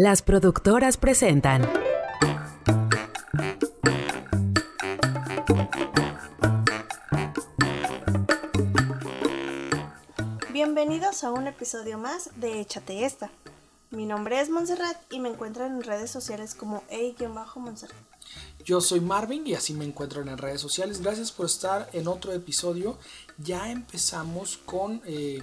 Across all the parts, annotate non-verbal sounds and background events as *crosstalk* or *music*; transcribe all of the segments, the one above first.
Las productoras presentan. Bienvenidos a un episodio más de Échate esta. Mi nombre es Montserrat y me encuentran en redes sociales como A-Montserrat. Yo soy Marvin y así me encuentran en redes sociales. Gracias por estar en otro episodio. Ya empezamos con eh,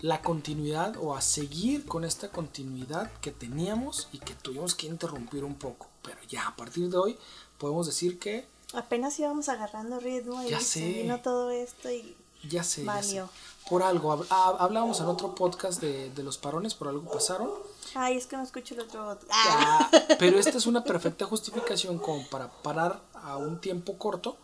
la continuidad o a seguir con esta continuidad que teníamos y que tuvimos que interrumpir un poco. Pero ya a partir de hoy podemos decir que... Apenas íbamos agarrando ritmo y Ya sé. vino todo esto y Ya sé, ya sé. Por algo, hab- hablábamos en otro podcast de, de los parones, por algo pasaron. Ay, es que no escucho el otro. Ah. Ah, pero esta es una perfecta justificación como para parar a un tiempo corto,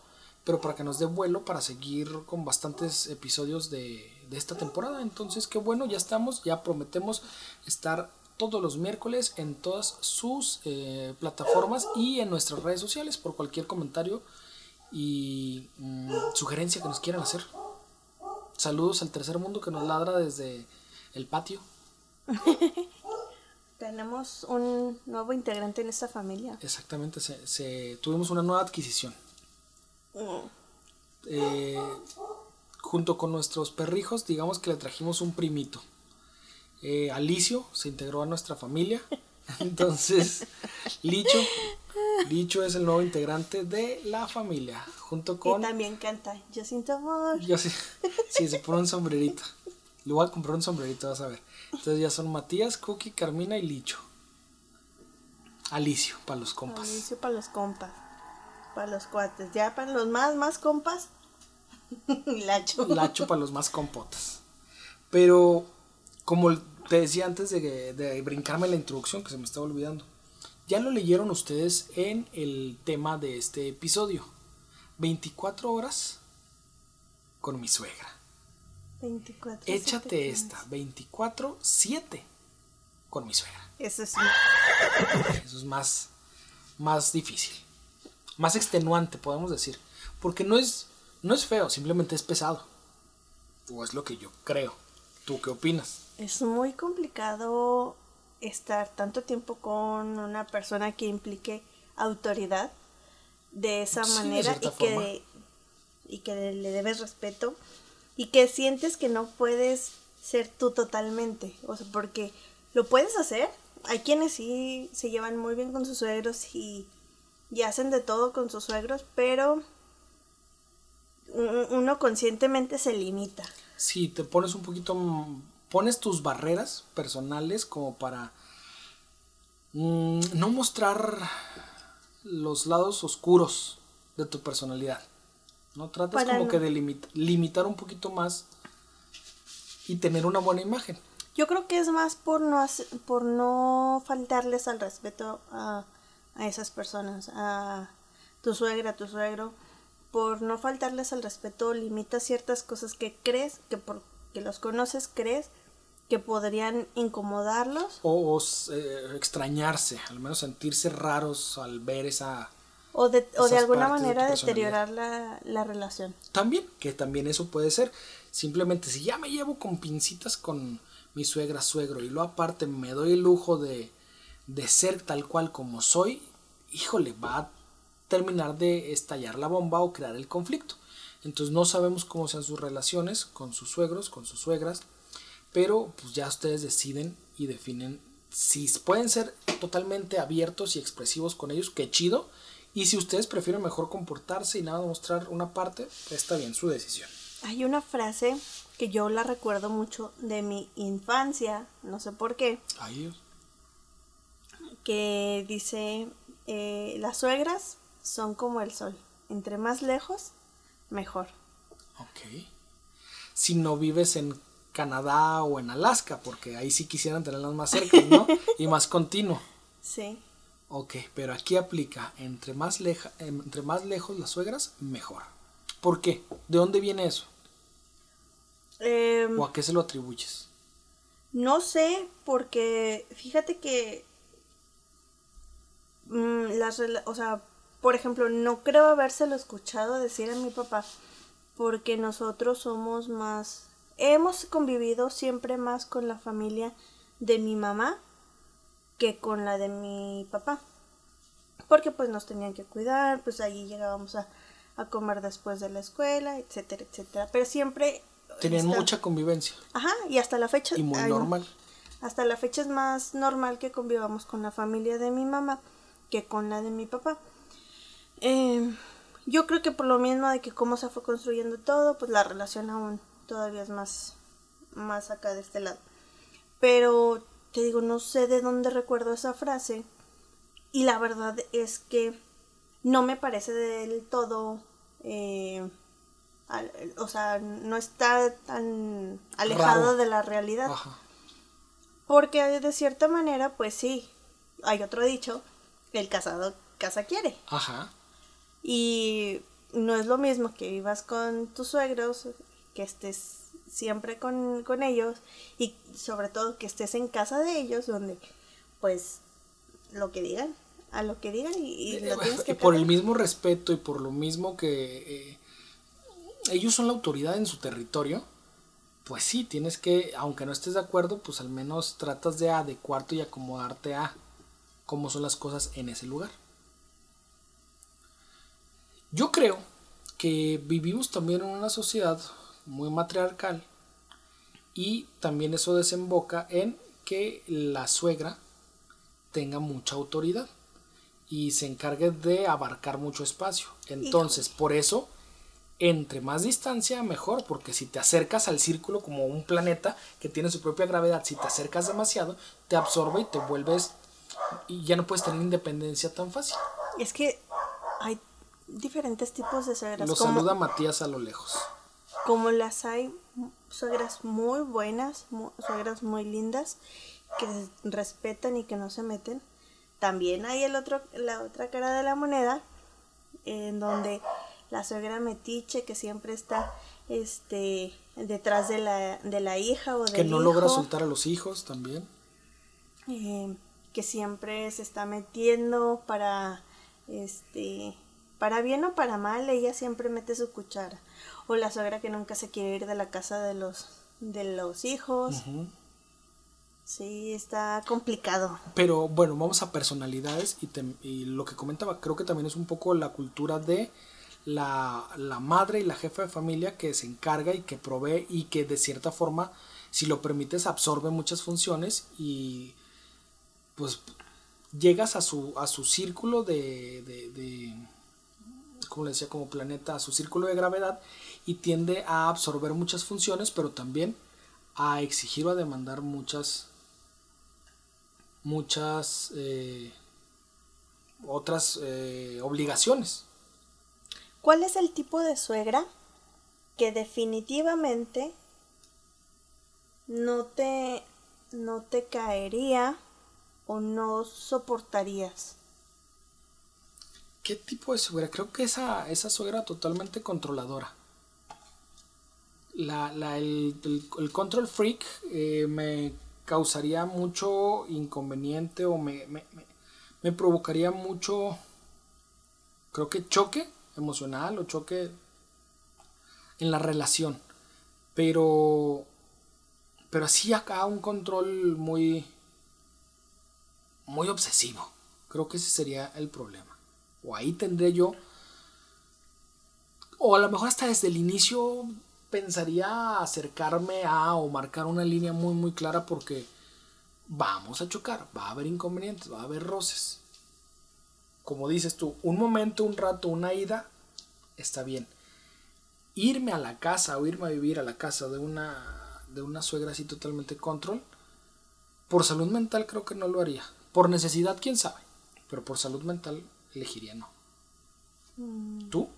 pero para que nos dé vuelo para seguir con bastantes episodios de, de esta temporada. Entonces, qué bueno, ya estamos, ya prometemos estar todos los miércoles en todas sus eh, plataformas y en nuestras redes sociales por cualquier comentario y mm, sugerencia que nos quieran hacer. Saludos al tercer mundo que nos ladra desde el patio. *laughs* Tenemos un nuevo integrante en esta familia. Exactamente, se, se- tuvimos una nueva adquisición. Mm. Eh, junto con nuestros perrijos, digamos que le trajimos un primito. Eh, Alicio se integró a nuestra familia. *laughs* Entonces, Licho, Licho es el nuevo integrante de la familia. Junto Y con. también canta Yo siento amor. Yo sí, sí, se pone un sombrerito. Le voy a comprar un sombrerito, vas a ver. Entonces ya son Matías, Cookie, Carmina y Licho. Alicio, para los compas. Inicio para los compas. Para los cuates. Ya para los más, más compas. *laughs* Lacho. Lacho para los más compotas. Pero, como te decía antes de, de brincarme la introducción, que se me estaba olvidando, ya lo leyeron ustedes en el tema de este episodio. 24 horas con mi suegra. 24. Échate siete, esta, 24-7 con mi suegra. Eso es Eso es más, más difícil. Más extenuante, podemos decir. Porque no es, no es feo, simplemente es pesado. O es lo que yo creo. ¿Tú qué opinas? Es muy complicado estar tanto tiempo con una persona que implique autoridad de esa Sí, de manera y forma. que, y que le debes respeto y que sientes que no puedes ser tú totalmente. O sea, porque lo puedes hacer. Hay quienes sí se llevan muy bien con sus suegros y, y hacen de todo con sus suegros, pero uno conscientemente se limita. Sí, te pones un poquito. Pones tus barreras personales como para mm, no mostrar los lados oscuros de tu personalidad. ¿No? Tratas Para como no- que de limit- limitar un poquito más y tener una buena imagen. Yo creo que es más por no por no faltarles al respeto a, a esas personas, a tu suegra, a tu suegro, por no faltarles al respeto limitas ciertas cosas que crees que porque los conoces crees que podrían incomodarlos O, o, eh, extrañarse, al menos sentirse raros al ver esa... o de, o de alguna de manera deteriorar la, la relación. También, que también eso puede ser. Simplemente si ya me llevo con pincitas con mi suegra, suegro, y luego aparte me doy el lujo de, de ser tal cual como soy, híjole, va a terminar de estallar la bomba o crear el conflicto. Entonces no sabemos cómo sean sus relaciones con sus suegros, con sus suegras, pero pues ya ustedes deciden y definen si pueden ser totalmente abiertos y expresivos con ellos, qué chido. Y si ustedes prefieren mejor comportarse y nada mostrar una parte, está bien su decisión. Hay una frase que yo la recuerdo mucho de mi infancia, no sé por qué, Ay, Dios. que dice, eh, las suegras son como el sol, entre más lejos, mejor. Ok. Si no vives en Canadá o en Alaska, porque ahí sí quisieran tenerlas más cerca, ¿no? *laughs* y más continuo. Sí. Ok, pero aquí aplica, entre más, leja, entre más lejos las suegras, mejor. ¿Por qué? ¿De dónde viene eso? Em, ¿O a qué se lo atribuyes? no sé, porque fíjate que mm, las, o sea, por ejemplo, no creo habérselo escuchado decir a mi papá, porque nosotros somos más, hemos convivido siempre más con la familia de mi mamá que con la de mi papá. Porque pues nos tenían que cuidar, pues allí llegábamos a, a comer después de la escuela, etcétera, etcétera. Pero siempre... Tenían mucha convivencia Ajá, y hasta la fecha... y muy ay, normal. hasta la fecha es más normal que convivamos con la familia de mi mamá que con la de mi papá. Eh, yo creo que por lo mismo de que cómo se fue construyendo todo, pues la relación aún todavía es más, más acá de este lado. Pero te digo, no sé de dónde recuerdo esa frase. Y la verdad es que no me parece del todo... eh, al- o sea, no está tan alejado de la realidad. Ajá. Porque de cierta manera, pues sí, hay otro dicho, el casado casa quiere. Ajá. Y no es lo mismo que vivas con tus suegros, que estés siempre con, con ellos y sobre todo que estés en casa de ellos donde pues lo que digan, a lo que digan y, y lo tienes Y que por el mismo respeto y por lo mismo que eh, ellos son la autoridad en su territorio, pues sí, tienes que, aunque no estés de acuerdo, pues al menos tratas de adecuarte y acomodarte a cómo son las cosas en ese lugar. Yo creo que vivimos también en una sociedad muy matriarcal y también eso desemboca en que la suegra tenga mucha autoridad y se encargue de abarcar mucho espacio. Entonces, por eso, entre más distancia, mejor, porque si te acercas al círculo como un planeta que tiene su propia gravedad, si te acercas demasiado, te absorbe y te vuelves y ya no puedes tener independencia tan fácil. Es que hay diferentes tipos de suegras. Lo como- saluda Matías a lo lejos. como las hay suegras muy buenas, mu- suegras muy lindas, que respetan y que no se meten. También hay el otro, la otra cara de la moneda, en donde la suegra metiche que siempre está este detrás de la, de la hija o del Que no logra soltar a los hijos también. eh, que siempre se está metiendo para este para bien o para mal ella siempre mete su cuchara. O la suegra que nunca se quiere ir de la casa de los de los hijos. Sí está complicado. Pero bueno, vamos a personalidades y, te- y lo que comentaba, creo que también es un poco la cultura de la, la madre y la jefa de familia que se encarga y que provee y que de cierta forma, si lo permites, absorbe muchas funciones y pues llegas a su, a su círculo de, de, de como le decía, como planeta, a su círculo de gravedad y tiende a absorber muchas funciones, pero también a exigir o a demandar muchas muchas eh, otras eh, obligaciones. ¿cuál es el tipo de suegra que definitivamente no te no te caería o no soportarías ¿Qué tipo de suegra? Creo que esa, esa suegra totalmente controladora. La, el, control freak eh, me causaría mucho inconveniente o me, me, me- me provocaría mucho, creo que choque emocional o choque en la relación. Pero, pero así acá un control muy, muy obsesivo. Creo que ese sería el problema. O ahí tendré yo, o a lo mejor hasta desde el inicio pensaría acercarme a o marcar una línea muy muy clara porque vamos a chocar, va a haber inconvenientes, va a haber roces. Como dices tú, un momento, un rato, una ida, está bien. Irme a la casa o irme a vivir a la casa de una, de una suegra así totalmente control, por salud mental creo que no lo haría. Por necesidad, quién sabe. Pero por salud mental elegiría no. ¿Tú?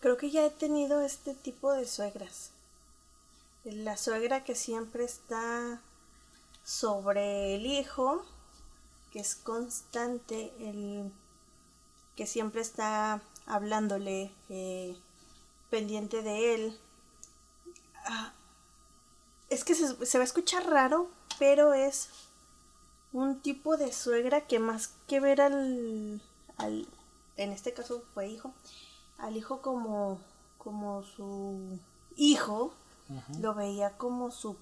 Creo que ya he tenido este tipo de suegras. La suegra que siempre está sobre el hijo, que es constante, el que siempre está hablándole, eh, pendiente de él. Ah, es que se, se va a escuchar raro, pero es un tipo de suegra que más que ver al, al en este caso fue hijo, al hijo como, como su hijo, lo veía como su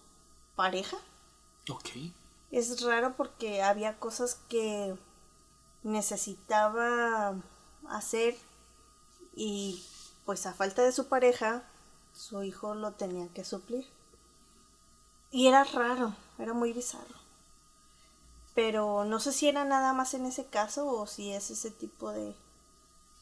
pareja. Ok. es raro porque había cosas que necesitaba hacer y pues a falta de su pareja, su hijo lo tenía que suplir. Y era raro, era muy bizarro. Pero no sé si era nada más en ese caso o si es ese tipo de,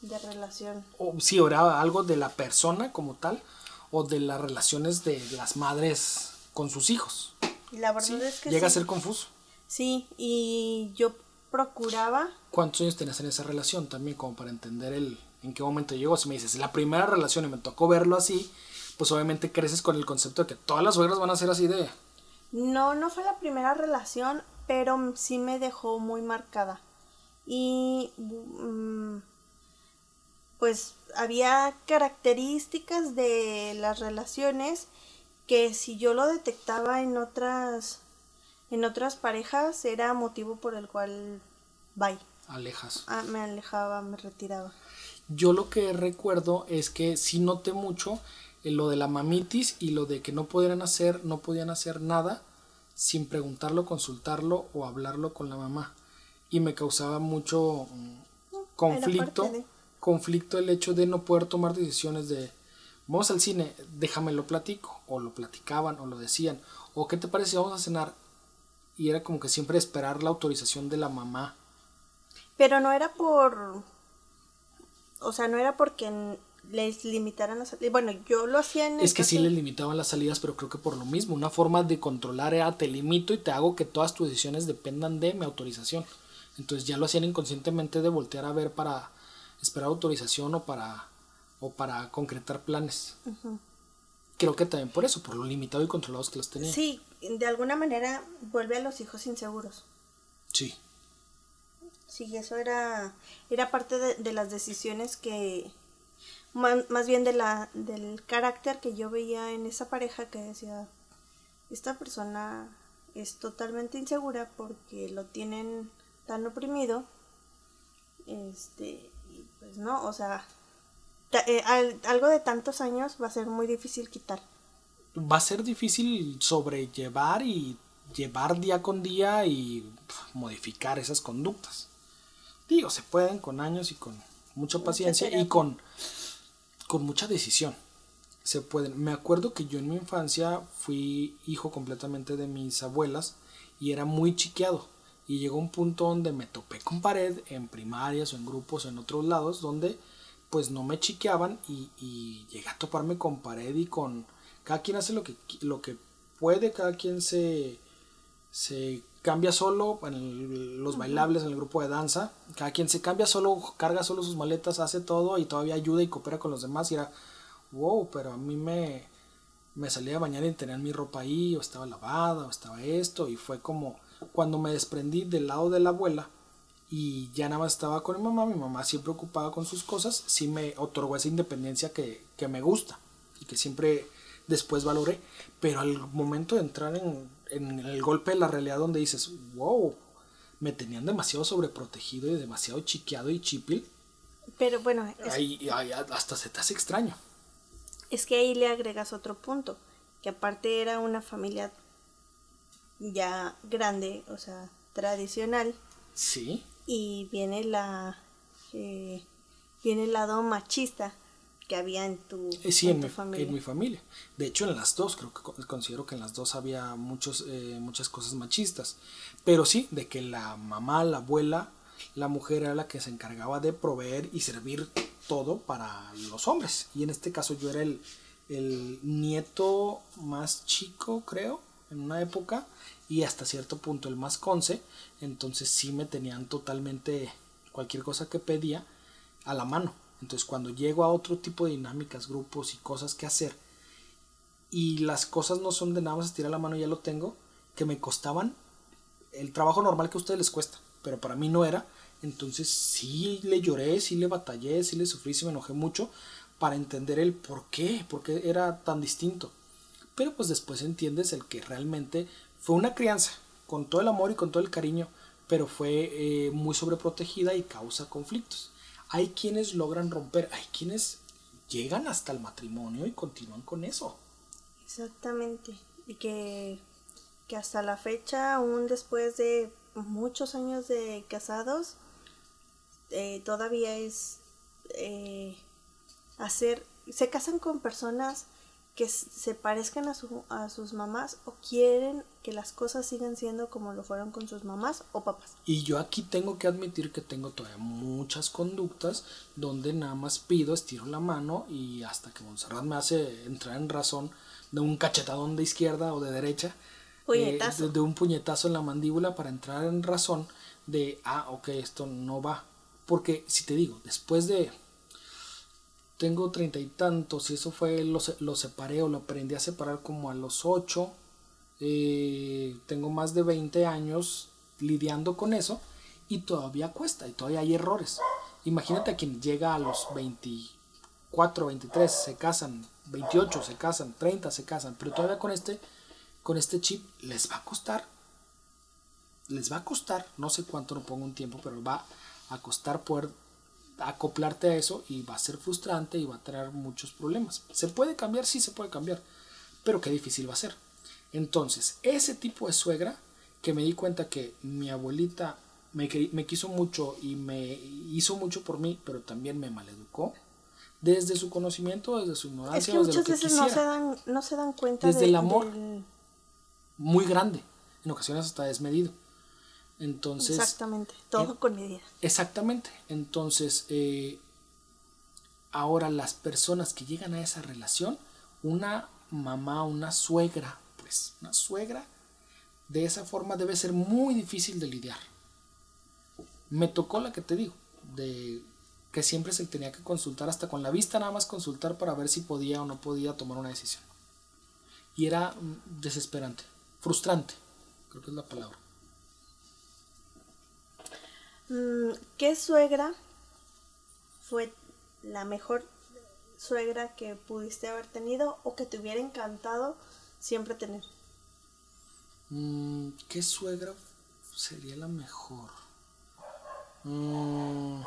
de relación. O si era algo de la persona como tal o de las relaciones de las madres con sus hijos. La verdad es que llega sí. a ser confuso. Sí, y yo procuraba. ¿Cuántos años tenías en esa relación también como para entender el en qué momento llegó? Si me dices, la primera relación y me tocó verlo así, pues obviamente creces con el concepto de que todas las suegras van a ser así de... No, no fue la primera relación, pero sí me dejó muy marcada. Y mm, pues había características de las relaciones que si yo lo detectaba en otras en otras parejas era motivo por el cual bye. Alejas. Ah, me alejaba, me retiraba. Yo lo que recuerdo es que sí noté mucho en lo de la mamitis y lo de que no podían hacer, no podían hacer nada sin preguntarlo, consultarlo o hablarlo con la mamá. Y me causaba mucho mm, conflicto, de- conflicto el hecho de no poder tomar decisiones de vamos al cine, déjame lo platico, o lo platicaban, o lo decían, o qué te parece vamos a cenar, y era como que siempre esperar la autorización de la mamá. Pero no era por. O sea, no era porque les limitaran las. Bueno, yo lo hacía en. Es que sí caso- le limitaban las salidas, pero creo que por lo mismo, una forma de controlar era te limito y te hago que todas tus decisiones dependan de mi autorización. Entonces ya lo hacían inconscientemente de voltear a ver para esperar autorización o para o para concretar planes. Creo que también por eso, por lo limitado y controlados que los tenían. Sí, de alguna manera vuelve a los hijos inseguros. Sí. Sí, eso era, era parte de, de las decisiones que, más, bien de la, del carácter que yo veía en esa pareja que decía, esta persona es totalmente insegura porque lo tienen tan oprimido, este, y pues no, o sea, eh, al- algo de tantos años va a ser muy difícil quitar. Va a ser difícil sobrellevar y llevar día con día y modificar esas conductas. Digo, se pueden con años y con mucha paciencia y con, con mucha decisión. Se pueden. Me acuerdo que yo en mi infancia fui hijo completamente de mis abuelas y era muy chiqueado. Y llegó un punto donde me topé con pared en primarias o en grupos o en otros lados donde pues no me chiqueaban y, y llegué a toparme con pared y con... Cada quien hace lo que, lo que puede, cada quien se, se cambia solo en el- los bailables, en el grupo de danza. Cada quien se cambia solo, carga solo sus maletas, hace todo y todavía ayuda y coopera con los demás. Y era, wow, pero a mí me, me salía a bañar y tenían mi ropa ahí, o estaba lavada, o estaba esto. Y fue como cuando me desprendí del lado de la abuela y ya nada más estaba con mi mamá, mi mamá siempre ocupada con sus cosas, sí me otorgó esa independencia que, que me gusta y que siempre después valoré. Pero al momento de entrar en, en el golpe de la realidad donde dices, wow, me tenían demasiado sobreprotegido y demasiado chiqueado y chipil, Pero bueno, es, ahí, ahí hasta se te hace extraño. es que ahí le agregas otro punto, que aparte era una familia ya grande, o sea, tradicional, Sí, y viene la eh, viene el lado machista que había en tu, Eh, sí, en en tu mi, familia. en mi familia. De hecho, en las dos, creo que co- considero que en las dos había muchos, eh, muchas cosas machistas. Pero sí, de que la mamá, la abuela, la mujer era la que se encargaba de proveer y servir todo para los hombres. Y en este caso yo era el, el nieto más chico, creo, en una época, y hasta cierto punto el más conce. Entonces sí me tenían totalmente cualquier cosa que pedía a la mano. Entonces cuando llego a otro tipo de dinámicas, grupos y cosas que hacer, y las cosas no son de nada más estirar la mano ya lo tengo, que me costaban el trabajo normal que a ustedes les cuesta, pero para mí no era. Entonces sí le lloré, sí le batallé, sí le sufrí, sí me enojé mucho para entender el por qué, por qué era tan distinto. Pero pues después entiendes el que realmente fue una crianza, con todo el amor y con todo el cariño, pero fue eh, muy sobreprotegida y causa conflictos. Hay quienes logran romper, hay quienes llegan hasta el matrimonio y continúan con eso. Exactamente. Y que que hasta la fecha, aún después de muchos años de casados, eh, todavía es eh, hacer, se casan con personas que se parezcan a, su, a sus mamás o quieren que las cosas sigan siendo como lo fueron con sus mamás o papás. Y yo aquí tengo que admitir que tengo todavía muchas conductas donde nada más pido, estiro la mano y hasta que Montserrat me hace entrar en razón de un cachetadón de izquierda o de derecha, eh, de, de un puñetazo en la mandíbula para entrar en razón de, ah, ok, esto no va. Porque si te digo, después de tengo treinta y tantos y eso fue, lo, lo, separé o lo aprendí a separar como a los ocho. Eh, tengo más de 20 años lidiando con eso y todavía cuesta y todavía hay errores. Imagínate a quien llega a los 24, 23, se casan, 28 se casan, 30 se casan, pero todavía con este, con este chip les va a costar, les va a costar, no sé cuánto, no pongo un tiempo, pero va a costar poder acoplarte a eso y va a ser frustrante y va a traer muchos problemas. ¿Se puede cambiar? Sí, se puede cambiar, pero qué difícil va a ser. Entonces, ese tipo de suegra que me di cuenta que mi abuelita me, me quiso mucho y me hizo mucho por mí, pero también me maleducó, desde su conocimiento, desde su ignorancia. Es que muchas veces no se, dan, no se dan cuenta desde el amor muy grande, en ocasiones hasta desmedido. Entonces. Exactamente, todo con medida. Exactamente. Entonces, eh, ahora las personas que llegan a esa relación, una mamá, una suegra, pues, una suegra, de esa forma debe ser muy difícil de lidiar. Me tocó la que te digo, de que siempre se tenía que consultar, hasta con la vista nada más consultar para ver si podía o no podía tomar una decisión. Y era mm, desesperante, frustrante, creo que es la palabra. Mm, ¿Qué suegra fue la mejor suegra que pudiste haber tenido o que te hubiera encantado siempre tener? Mm, ¿Qué suegra sería la mejor? Mm,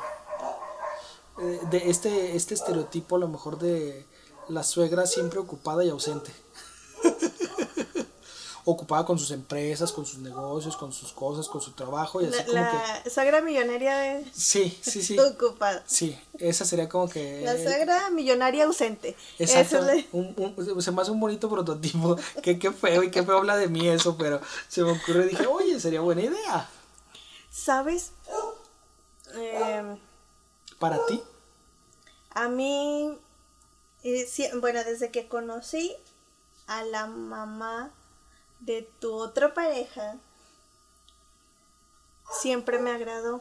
eh, de este, este estereotipo a lo mejor de la suegra siempre ocupada y ausente. *laughs* ocupada con sus empresas, con sus negocios, con sus cosas, con su trabajo y así la, como la suegra millonaria de... Sí, sí, *laughs* sí. ocupada. Sí, esa sería como que... La suegra millonaria ausente. Exacto. Un, se me hace un bonito prototipo. *laughs* que qué feo y qué feo habla de mí eso, pero se me ocurrió y dije, oye, sería buena idea. ¿Sabes? Em, ¿Para ti? A mí, eh, bueno, desde que conocí a la mamá de tu otra pareja siempre me agradó.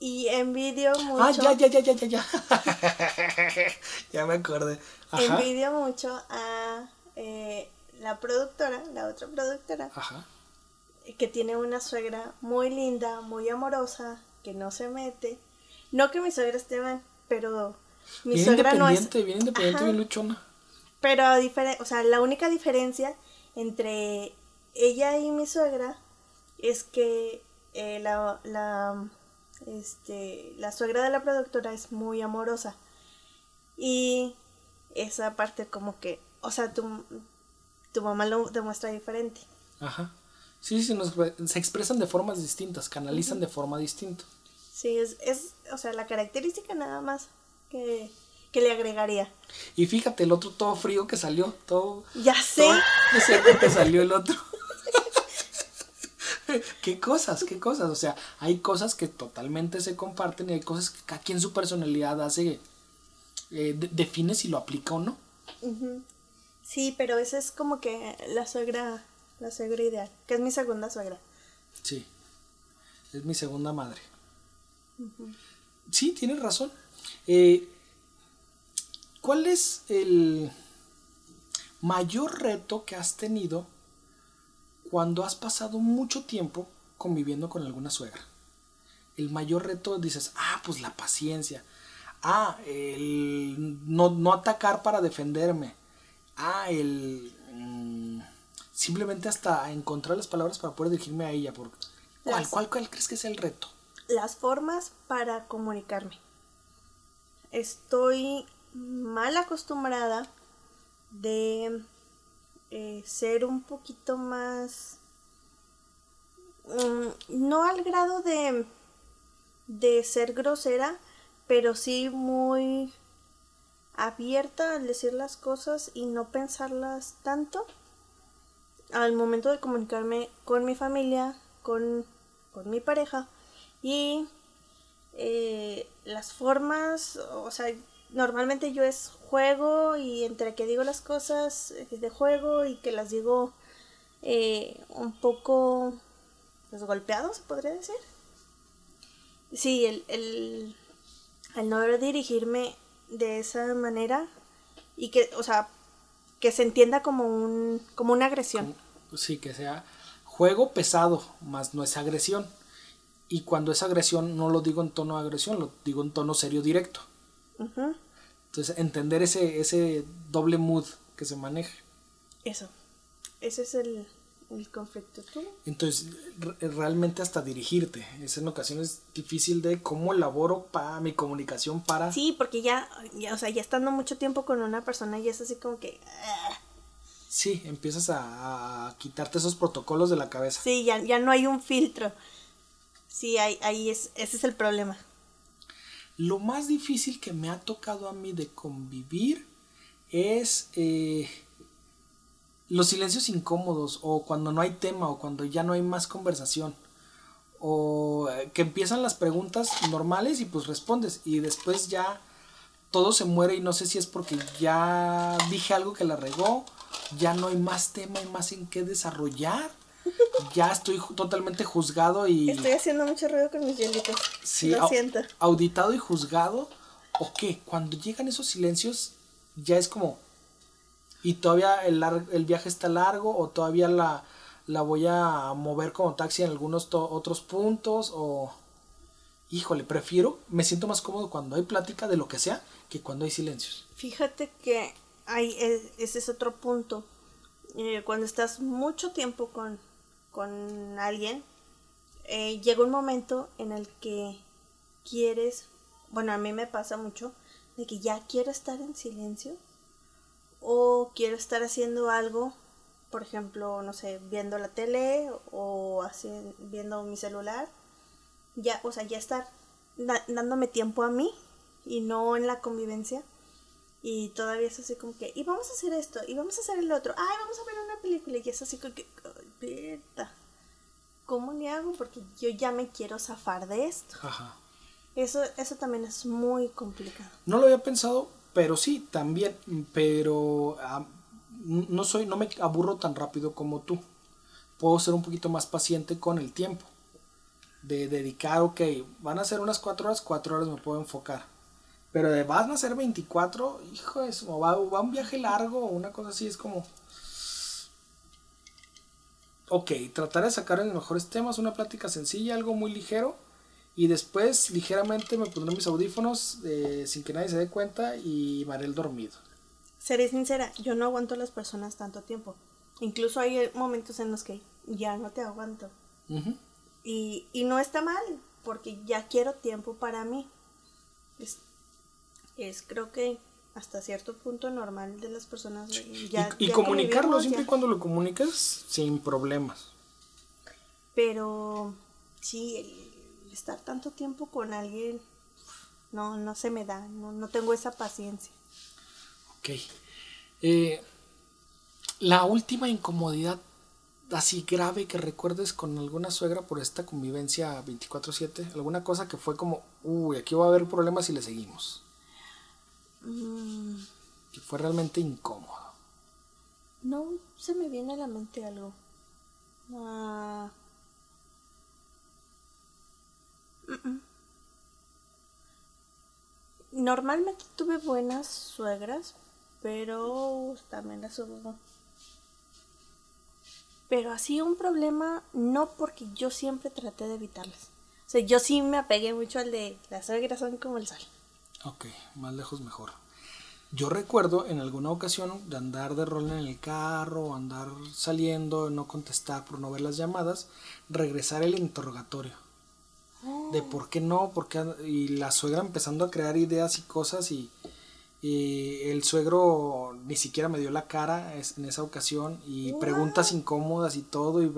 Y envidio mucho. Ah, ya, ya, ya, ya, ya, ya. *laughs* ya me acordé. Envidio mucho a eh, la productora, la otra productora. Que tiene una suegra muy linda, muy amorosa, que no se mete. No que mi suegra esté mal, pero mi suegra no es. Bien independiente, bien luchona. Pero, o sea, la única diferencia entre ella y mi suegra es que eh, la, la, este, la suegra de la productora es muy amorosa. Y esa parte como que, o sea, tu, tu mamá lo demuestra diferente. Ajá. Sí, sí, se expresan de formas distintas, canalizan de forma distinta. Sí, es, es, o sea, la característica nada más que que le agregaría. Y fíjate, el otro todo frío que salió, todo. Ya sé. cierto que salió el otro. *laughs* qué cosas, qué cosas. O sea, hay cosas que totalmente se comparten y hay cosas que cada quien su personalidad hace, eh, define si lo aplica o no. Sí, pero esa es como que la suegra, la suegra ideal, que es mi segunda suegra. Sí, es mi segunda madre. Sí, tienes razón. Eh, ¿Cuál es el mayor reto que has tenido cuando has pasado mucho tiempo conviviendo con alguna suegra? El mayor reto dices, ah, pues la paciencia. Ah, el no, atacar para defenderme. Ah, el mm, simplemente hasta encontrar las palabras para poder dirigirme a ella. Por, ¿cuál, cuál, ¿Cuál crees que es el reto? Las formas para comunicarme. Estoy mal acostumbrada de eh, ser un poquito más... mm, no al grado de, de ser grosera, pero sí muy abierta al decir las cosas y no pensarlas tanto. Al momento de comunicarme con mi familia, con, con mi pareja y eh, las formas, o sea, normalmente yo es juego y entre que digo las cosas eh, de juego y que las digo eh, un poco pues, golpeado, se podría decir. Sí, el, el, el no dirigirme de esa manera y que, o sea, que se entienda como un como una agresión. Sí, que sea juego pesado, más no es agresión. Y cuando es agresión, no lo digo en tono de agresión, lo digo en tono serio directo. Entonces, entender ese, ese doble mood que se maneja. Eso. Ese es el, el conflicto. ¿Tú? Entonces, re- realmente hasta dirigirte. Es en ocasiones difícil de cómo elaboro para mi comunicación para... Sí, porque ya, ya, o sea, ya estando mucho tiempo con una persona y es así como que... Sí, empiezas a, a quitarte esos protocolos de la cabeza. sí, ya, ya no hay un filtro. Sí, ahí, ahí es, ese es el problema. Lo más difícil que me ha tocado a mí de convivir es eh, los silencios incómodos o cuando no hay tema o cuando ya no hay más conversación o eh, que empiezan las preguntas normales y pues respondes y después ya todo se muere y no sé si es porque ya dije algo que la regó, ya no hay más tema y más en qué desarrollar, ya estoy totalmente juzgado y... Estoy haciendo mucho ruido con mis hielitos. Sí, Lo siento. auditado y juzgado, o qué, cuando llegan esos silencios, ya es como, y todavía el, el viaje está largo, o todavía la, la voy a mover como taxi en algunos otros puntos, o, híjole, prefiero, me siento más cómodo cuando hay plática de lo que sea, que cuando hay silencios. Fíjate que hay, e- ese es otro punto. Eh, cuando estás mucho tiempo con, con alguien, eh, llega un momento en el que quieres, bueno, a mí me pasa mucho, de que ya quiero estar en silencio o quiero estar haciendo algo, por ejemplo, no sé, viendo la tele o haci- viendo mi celular, ya, o sea, ya estar dándome tiempo a mí y no en la convivencia. Y todavía es así como que, y vamos a hacer esto, y vamos a hacer el otro, ay, vamos a ver una película, y es así como que, ¿cómo le hago? Porque yo ya me quiero zafar de esto. Ajá. Eso, eso también es muy complicado. No lo había pensado, pero sí, también, pero ah, no soy, no me aburro tan rápido como tú. Puedo ser un poquito más paciente con el tiempo. De dedicar, ok, van a ser unas cuatro horas, cuatro horas me puedo enfocar. Pero de van a ser 24, hijo, es, o va, va un viaje largo o una cosa así, es como... Ok, tratar de sacar los mejores temas, una plática sencilla, algo muy ligero. Y después ligeramente me pondré mis audífonos eh, sin que nadie se dé cuenta y me haré el dormido. Seré sincera, yo no aguanto a las personas tanto tiempo. Incluso hay momentos en los que ya no te aguanto. Y, y no está mal, porque ya quiero tiempo para mí. Es, es creo que hasta cierto punto normal de las personas. Y- Ya, y ya comunicarlo siempre y cuando lo comuniques sin problemas. Pero sí, el estar tanto tiempo con alguien no, no se me da, no, no tengo esa paciencia. Ok. Eh, la última incomodidad así grave que recuerdes con alguna suegra por esta convivencia 24/7, alguna cosa que fue como, uy, aquí va a haber problemas si le seguimos. Mm, Que fue realmente incómodo. no se me viene a la mente algo. Ah. Normalmente tuve buenas suegras, pero también las hubo. Pero así un problema, no porque yo siempre traté de evitarlas. O sea, yo sí me apegué mucho al de las suegras son como el sol. Ok, más lejos mejor. Yo recuerdo en alguna ocasión de andar de rol en el carro, andar saliendo, no contestar por no ver las llamadas, regresar el interrogatorio. De por qué no, por qué y la suegra empezando a crear ideas y cosas y, Y el suegro ni siquiera me dio la cara en esa ocasión y preguntas incómodas y todo y,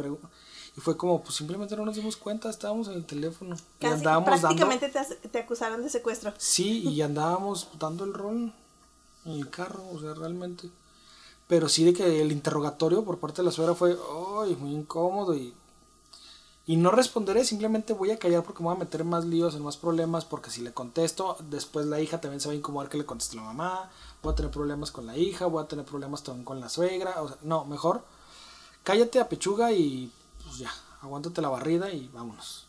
y fue como, pues simplemente no nos dimos cuenta, estábamos en el teléfono. y andábamos prácticamente te, te, acusaron de secuestro. Sí, y *laughs* andábamos dando el rol en el carro, o sea, realmente. Pero sí de que el interrogatorio por parte de la suegra fue, ay, muy incómodo y y no responderé, simplemente voy a callar porque me voy a meter más líos, en más problemas, porque si le contesto, después la hija también se va a incomodar que le conteste la mamá, voy a tener problemas con la hija, voy a tener problemas también con la suegra, o sea, no, mejor cállate a pechuga y pues ya, aguántate la barrida y vámonos.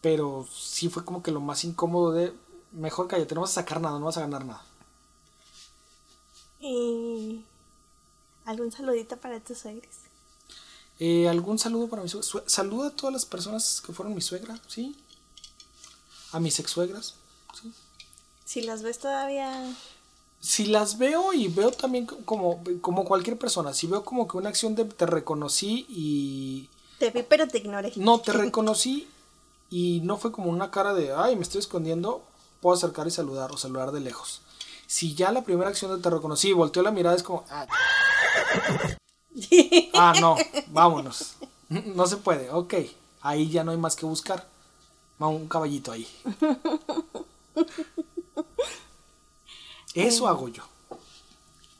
Pero sí fue como que lo más incómodo de, mejor cállate, no vas a sacar nada, no vas a ganar nada. ¿Y algún saludito para tus suegros? Eh, ¿Algún saludo para mi suegra? Saluda a todas las personas que fueron mi suegra, ¿sí? A mis ex suegras, ¿sí? Si las ves todavía... Si las veo y veo también como, como cualquier persona, si veo como que una acción de te reconocí y... Te vi pero te ignoré. No, te reconocí y no fue como una cara de, ay, me estoy escondiendo, puedo acercar y saludar o saludar de lejos. Si ya la primera acción de te reconocí y volteó la mirada es como, ah, *laughs* ah, no, vámonos. *laughs* No se puede, ok. Ahí ya no hay más que buscar. Va un caballito ahí. *laughs* Eso hago yo.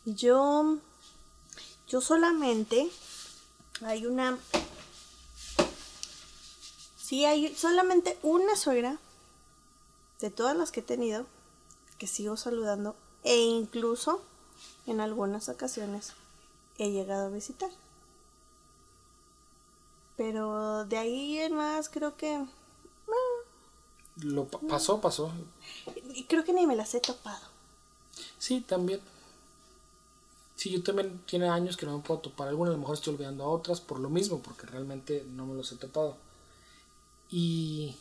Yo. Yo solamente. Hay una. Sí, hay solamente una suegra. De todas las que he tenido. Que sigo saludando. E incluso. En algunas ocasiones he llegado a visitar. Pero de ahí en más creo que... Lo pasó, pasó. Creo que ni me las he topado. Sí, también. Sí, yo también tiene años que no me puedo topar algunas, a lo mejor estoy olvidando a otras por lo mismo, porque realmente no me los he topado. Y...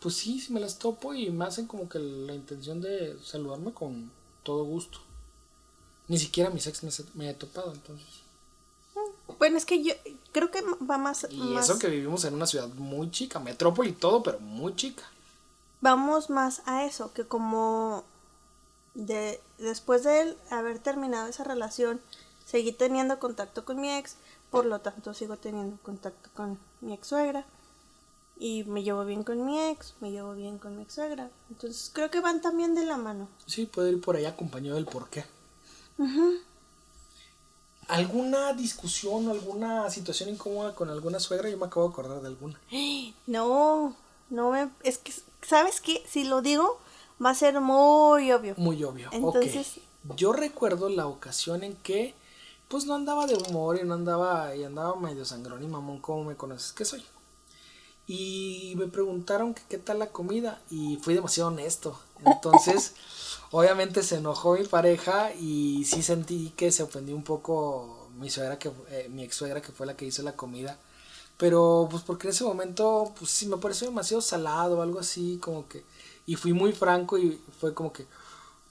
Pues sí, sí me las topo y me hacen como que la intención de saludarme con todo gusto. Ni siquiera mis ex me, he topado, entonces. Bueno, es que yo creo que va más... Y eso que vivimos en una ciudad muy chica, metrópoli y todo, pero muy chica. Vamos más a eso, que como de, después de haber terminado esa relación, seguí teniendo contacto con mi ex, por lo tanto sigo teniendo contacto con mi ex suegra. Y me llevo bien con mi ex, me llevo bien con mi ex suegra. Entonces creo que van también de la mano. Sí, puede ir por ahí acompañado del por qué. ¿Alguna discusión o alguna situación incómoda con alguna suegra? Yo me acabo de acordar de alguna. *gasps* No, no me... Es que, ¿sabes qué? Si lo digo, va a ser muy obvio. Muy obvio. Entonces... Yo recuerdo la ocasión en que, pues no andaba de humor y no andaba, y andaba medio sangrón y mamón, ¿cómo me conoces que soy? Y me preguntaron que qué tal la comida y fui demasiado honesto. Entonces... *laughs* Obviamente se enojó mi pareja y sí sentí que se ofendió un poco mi suegra, que, eh, mi ex suegra que fue la que hizo la comida. Pero pues porque en ese momento pues sí me pareció demasiado salado o algo así, como que... Y fui muy franco y fue como que...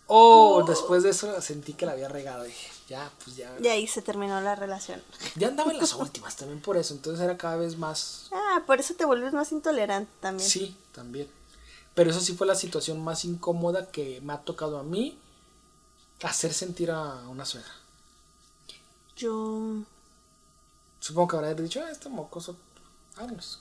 Oh, después de eso sentí que la había regado. Y dije, ya, pues ya. Y ahí se terminó la relación. Ya andaba en las *laughs* últimas también por eso, entonces era cada vez más... Ah, por eso te vuelves más intolerante también. Sí, también. Pero eso sí fue la situación más incómoda que me ha tocado a mí hacer sentir a una suegra. Yo. Supongo que habrá dicho, ah, este mocoso, vámonos.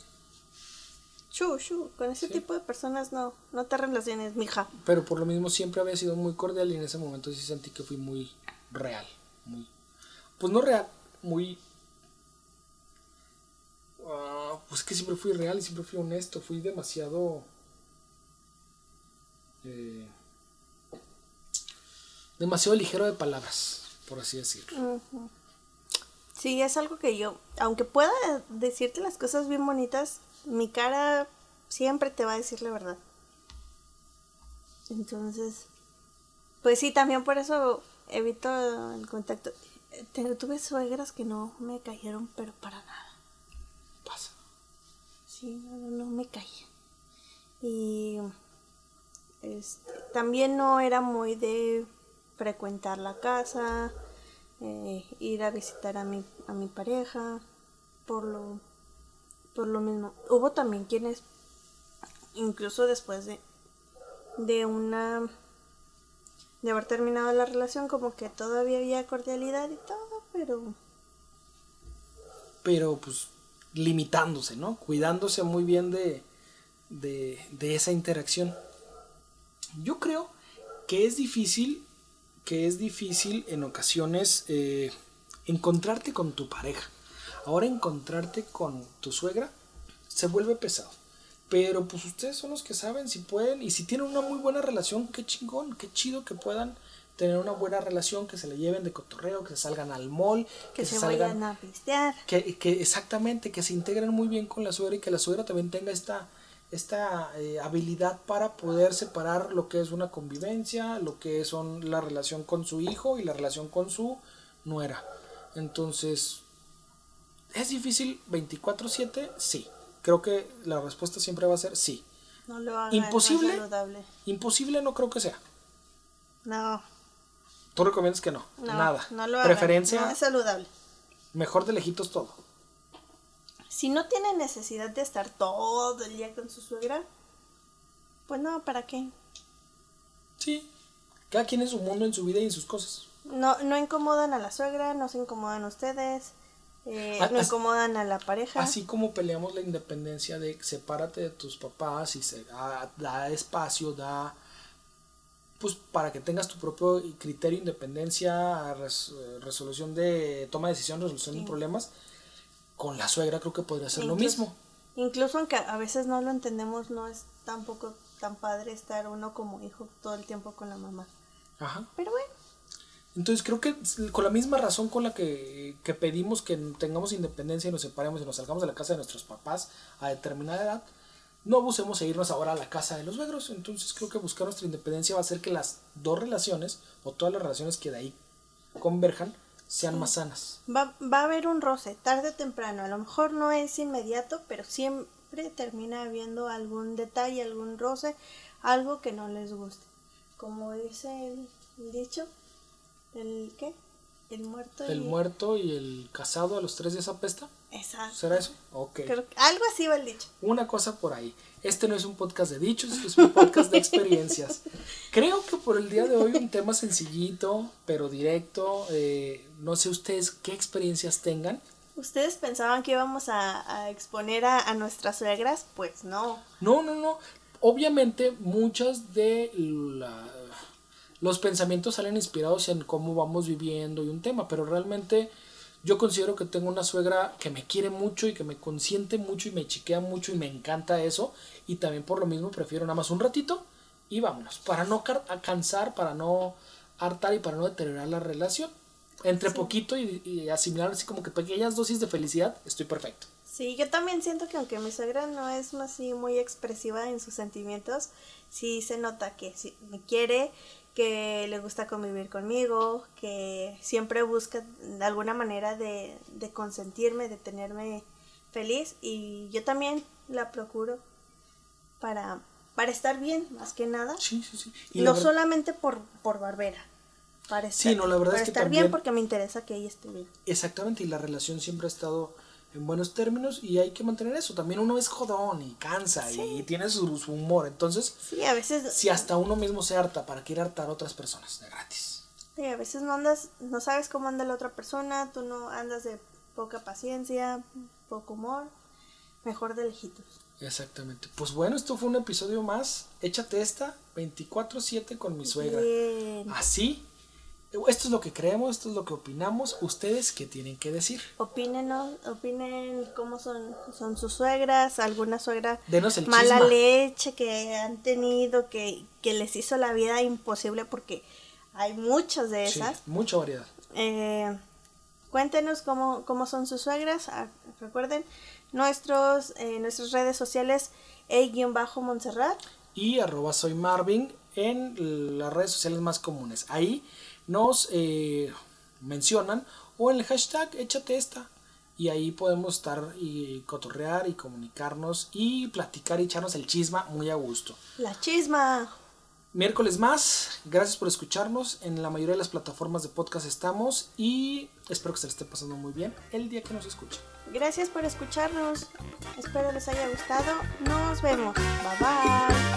Chu, chu, con ese tipo de personas no, no te relaciones, mija. Pero por lo mismo siempre había sido muy cordial y en ese momento sí sentí que fui muy real. Muy. Pues no real, muy. Uh, pues que siempre fui real y siempre fui honesto, fui demasiado eh, demasiado ligero de palabras, por así decirlo. Sí, es algo que yo, aunque pueda decirte las cosas bien bonitas, mi cara siempre te va a decir la verdad. Entonces, pues sí, también por eso evito el contacto. Tuve suegras que no me cayeron, pero para nada. Pasa. Sí, no, no me caían. Y este, también no era muy de frecuentar la casa, eh, ir a visitar a mi, a mi pareja, por lo, por lo mismo. Hubo también quienes incluso después de, de una de haber terminado la relación, como que todavía había cordialidad y todo, pero pero pues limitándose, ¿no? Cuidándose muy bien de, de, de esa interacción. Yo creo que es difícil, que es difícil en ocasiones eh, encontrarte con tu pareja. Ahora encontrarte con tu suegra se vuelve pesado. Pero pues ustedes son los que saben si pueden y si tienen una muy buena relación, qué chingón, qué chido que puedan tener una buena relación, que se le lleven de cotorreo, que se salgan al mall, que, se, vayan a pistear. Que, que exactamente, que se integren muy bien con la suegra y que la suegra también tenga esta, esta eh, habilidad para poder separar lo que es una convivencia, lo que son la relación con su hijo y la relación con su nuera. Entonces, ¿es difícil 24/7? Sí. Creo que la respuesta siempre va a ser sí. No lo hagan, Imposible. no. Imposible no creo que sea. No, Tú recomiendas que no. no, Nada. no lo hagan. Preferencia, No es saludable. mejor de lejitos todo. Si no tiene necesidad de estar todo el día con su suegra, pues no, ¿para qué? Sí. Cada quien en su mundo, en su vida y en sus cosas. No, no incomodan a la suegra, no se incomodan ustedes, eh, Ah, no incomodan a la pareja. Así como peleamos la independencia de sepárate de tus papás y se ah, da espacio, da pues para que tengas tu propio criterio, independencia, eh, resolución de toma de decisión, resolución de problemas. Con la suegra creo que podría ser lo Incluso- mismo. Incluso aunque a veces no lo entendemos, no es tampoco tan padre estar uno como hijo todo el tiempo con la mamá. Ajá. Pero bueno, Entonces creo que con la misma razón con la que, que pedimos que tengamos independencia y nos separemos y nos salgamos de la casa de nuestros papás a determinada edad, no abusemos e irnos ahora a la casa de los suegros. Entonces creo que buscar nuestra independencia va a hacer que las dos relaciones o todas las relaciones que de ahí converjan sean más sanas. va, va a haber un roce, tarde o temprano. A lo mejor no es inmediato, pero siempre termina habiendo algún detalle, algún roce, algo que no les guste. Como dice el, el dicho, el qué? El muerto. El y- muerto y el casado a los tres días apesta. Exacto. ¿Será eso? Ok. Algo así va el dicho. Una cosa por ahí. Este no es un podcast de dichos, este es un podcast de experiencias. *laughs* Creo que por el día de hoy un tema sencillito, pero directo. eh, no sé ustedes qué experiencias tengan. ¿Ustedes pensaban que íbamos a, a exponer a, a nuestras suegras? Pues no. No, no, no. Obviamente muchas de la- los pensamientos salen inspirados en cómo vamos viviendo y un tema, pero realmente yo considero que tengo una suegra que me quiere mucho y que me consiente mucho y me chiquea mucho y me encanta eso y también por lo mismo prefiero nada más un ratito y vámonos, para no cansar, para no hartar y para no deteriorar la relación. Entre poquito y, y asimilar así como que pequeñas dosis de felicidad, estoy perfecto. Sí, yo también siento que aunque mi suegra no es así muy expresiva en sus sentimientos, sí se nota que sí me quiere, que le gusta convivir conmigo, que siempre busca de alguna manera de, de consentirme, de tenerme feliz y yo también la procuro para, para estar bien, más que nada. Sí, sí, sí. Y no solamente por, por barbera. Para estar, Sí, no, la verdad para es que estar también- bien porque me interesa que ella esté bien. Exactamente, y la relación siempre ha estado en buenos términos y hay que mantener eso. También uno es jodón y cansa y tiene su, su humor. Entonces, Sí, a veces si hasta uno mismo se harta, ¿para qué ir a hartar a otras personas de gratis? Sí, a veces no andas, no sabes cómo anda la otra persona, tú no andas de poca paciencia, poco humor, mejor de lejitos. Exactamente. Pues bueno, esto fue un episodio más. Échate esta 24-7 con mi suegra. Bien. Así. Esto es lo que creemos, esto es lo que opinamos. ¿Ustedes qué tienen que decir? Opínenos, opinen cómo son, son sus suegras, alguna suegra Denos el mala chisma. leche que han tenido, que, que les hizo la vida imposible porque hay muchas de Sí, esas. mucha variedad. Eh, cuéntenos cómo, cómo son sus suegras. Ah, recuerden, nuestros, eh, nuestras redes sociales, E-Montserrat. y arroba soy Marvin en las redes sociales más comunes. Ahí nos eh, mencionan o en el hashtag échate esta. Y ahí podemos estar y cotorrear y comunicarnos y platicar y echarnos el chisma muy a gusto. La chisma. Miércoles más, gracias por escucharnos. En la mayoría de las plataformas de podcast estamos y Espero que se les esté pasando muy bien el día que nos escuchen. Gracias por escucharnos. Espero les haya gustado. Nos vemos. Bye bye.